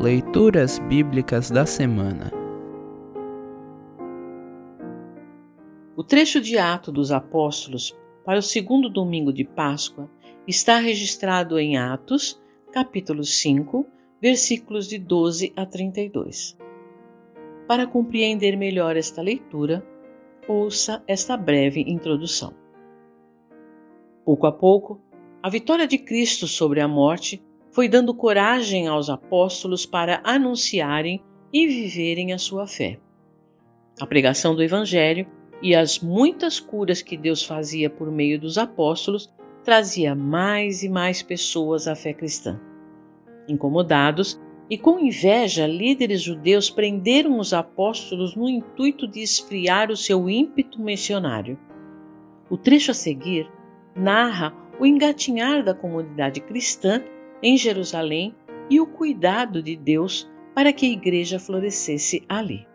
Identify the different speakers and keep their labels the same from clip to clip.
Speaker 1: Leituras Bíblicas da Semana
Speaker 2: O trecho de Ato dos Apóstolos para o segundo domingo de Páscoa está registrado em Atos, capítulo 5, versículos de 12 a 32. Para compreender melhor esta leitura, ouça esta breve introdução. Pouco a pouco, a vitória de Cristo sobre a morte foi dando coragem aos apóstolos para anunciarem e viverem a sua fé. A pregação do Evangelho e as muitas curas que Deus fazia por meio dos apóstolos trazia mais e mais pessoas à fé cristã. Incomodados e com inveja, líderes judeus prenderam os apóstolos no intuito de esfriar o seu ímpeto missionário. O trecho a seguir narra o engatinhar da comunidade cristã em Jerusalém e o cuidado de Deus para que a igreja florescesse ali.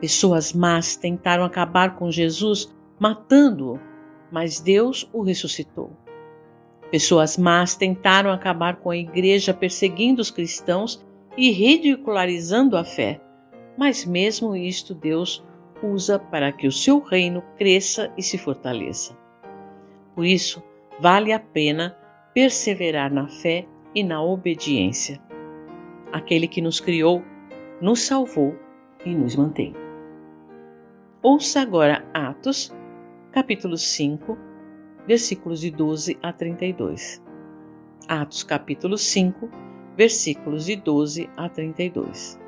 Speaker 2: Pessoas más tentaram acabar com Jesus matando-o, mas Deus o ressuscitou. Pessoas más tentaram acabar com a igreja perseguindo os cristãos e ridicularizando a fé, mas mesmo isto Deus usa para que o seu reino cresça e se fortaleça. Por isso, vale a pena perseverar na fé e na obediência. Aquele que nos criou, nos salvou e nos mantém. Ouça agora Atos, capítulo 5, versículos de 12 a 32. Atos, capítulo 5, versículos de 12 a 32.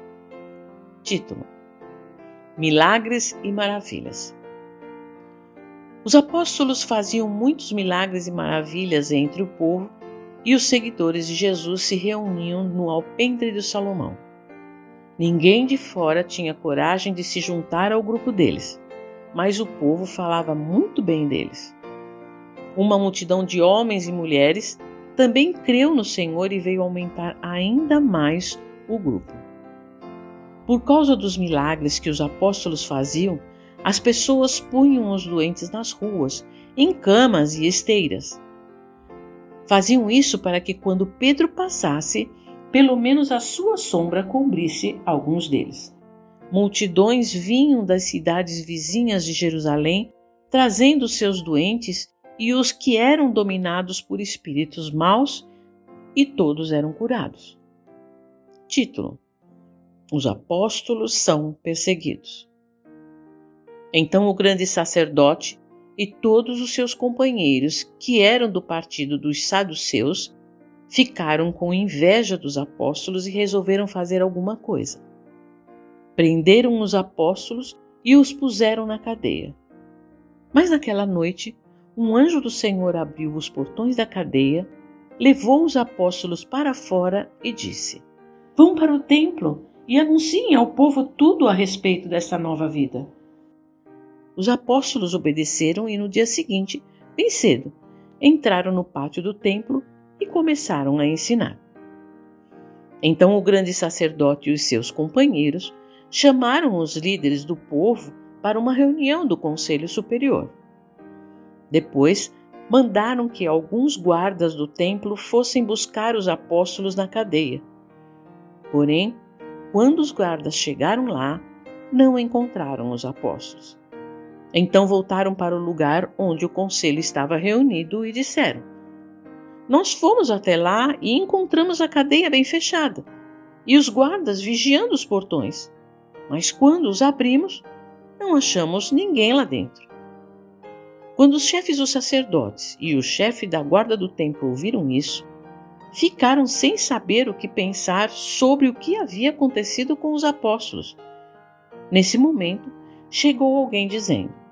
Speaker 2: Título: Milagres e Maravilhas. Os apóstolos faziam muitos milagres e maravilhas entre o povo e os seguidores de Jesus se reuniam no alpendre de Salomão. Ninguém de fora tinha coragem de se juntar ao grupo deles, mas o povo falava muito bem deles. Uma multidão de homens e mulheres também creu no Senhor e veio aumentar ainda mais o grupo. Por causa dos milagres que os apóstolos faziam, as pessoas punham os doentes nas ruas, em camas e esteiras. Faziam isso para que, quando Pedro passasse, pelo menos a sua sombra cobrisse alguns deles. Multidões vinham das cidades vizinhas de Jerusalém, trazendo seus doentes e os que eram dominados por espíritos maus, e todos eram curados. Título: Os apóstolos são perseguidos. Então o grande sacerdote e todos os seus companheiros, que eram do partido dos saduceus, ficaram com inveja dos apóstolos e resolveram fazer alguma coisa. Prenderam os apóstolos e os puseram na cadeia. Mas naquela noite, um anjo do Senhor abriu os portões da cadeia, levou os apóstolos para fora e disse: Vão para o templo e anunciem ao povo tudo a respeito desta nova vida. Os apóstolos obedeceram e no dia seguinte, bem cedo, entraram no pátio do templo e começaram a ensinar. Então o grande sacerdote e os seus companheiros chamaram os líderes do povo para uma reunião do Conselho Superior. Depois, mandaram que alguns guardas do templo fossem buscar os apóstolos na cadeia. Porém, quando os guardas chegaram lá, não encontraram os apóstolos. Então voltaram para o lugar onde o conselho estava reunido e disseram: Nós fomos até lá e encontramos a cadeia bem fechada e os guardas vigiando os portões. Mas quando os abrimos, não achamos ninguém lá dentro. Quando os chefes dos sacerdotes e o chefe da guarda do templo ouviram isso, ficaram sem saber o que pensar sobre o que havia acontecido com os apóstolos. Nesse momento, chegou alguém dizendo: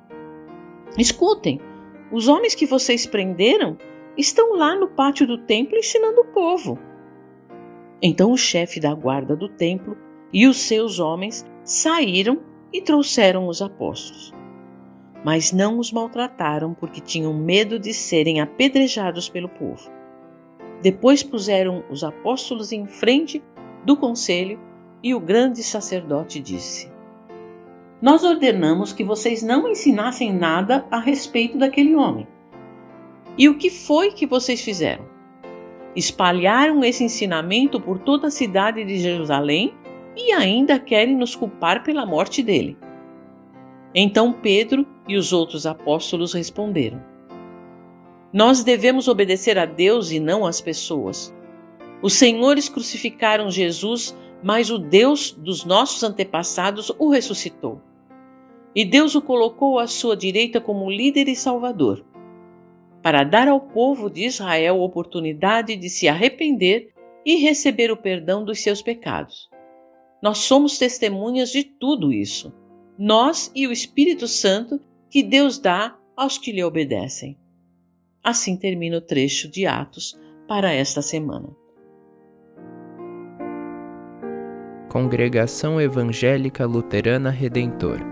Speaker 2: Escutem, os homens que vocês prenderam estão lá no pátio do templo ensinando o povo. Então o chefe da guarda do templo e os seus homens saíram e trouxeram os apóstolos. Mas não os maltrataram porque tinham medo de serem apedrejados pelo povo. Depois puseram os apóstolos em frente do conselho e o grande sacerdote disse: nós ordenamos que vocês não ensinassem nada a respeito daquele homem. E o que foi que vocês fizeram? espalharam esse ensinamento por toda a cidade de Jerusalém e ainda querem nos culpar pela morte dele. Então Pedro e os outros apóstolos responderam: Nós devemos obedecer a Deus e não às pessoas. Os senhores crucificaram Jesus, mas o Deus dos nossos antepassados o ressuscitou. E Deus o colocou à sua direita como líder e salvador para dar ao povo de Israel a oportunidade de se arrepender e receber o perdão dos seus pecados. Nós somos testemunhas de tudo isso, nós e o Espírito Santo que Deus dá aos que lhe obedecem. Assim termina o trecho de Atos para esta semana.
Speaker 1: Congregação Evangélica Luterana Redentor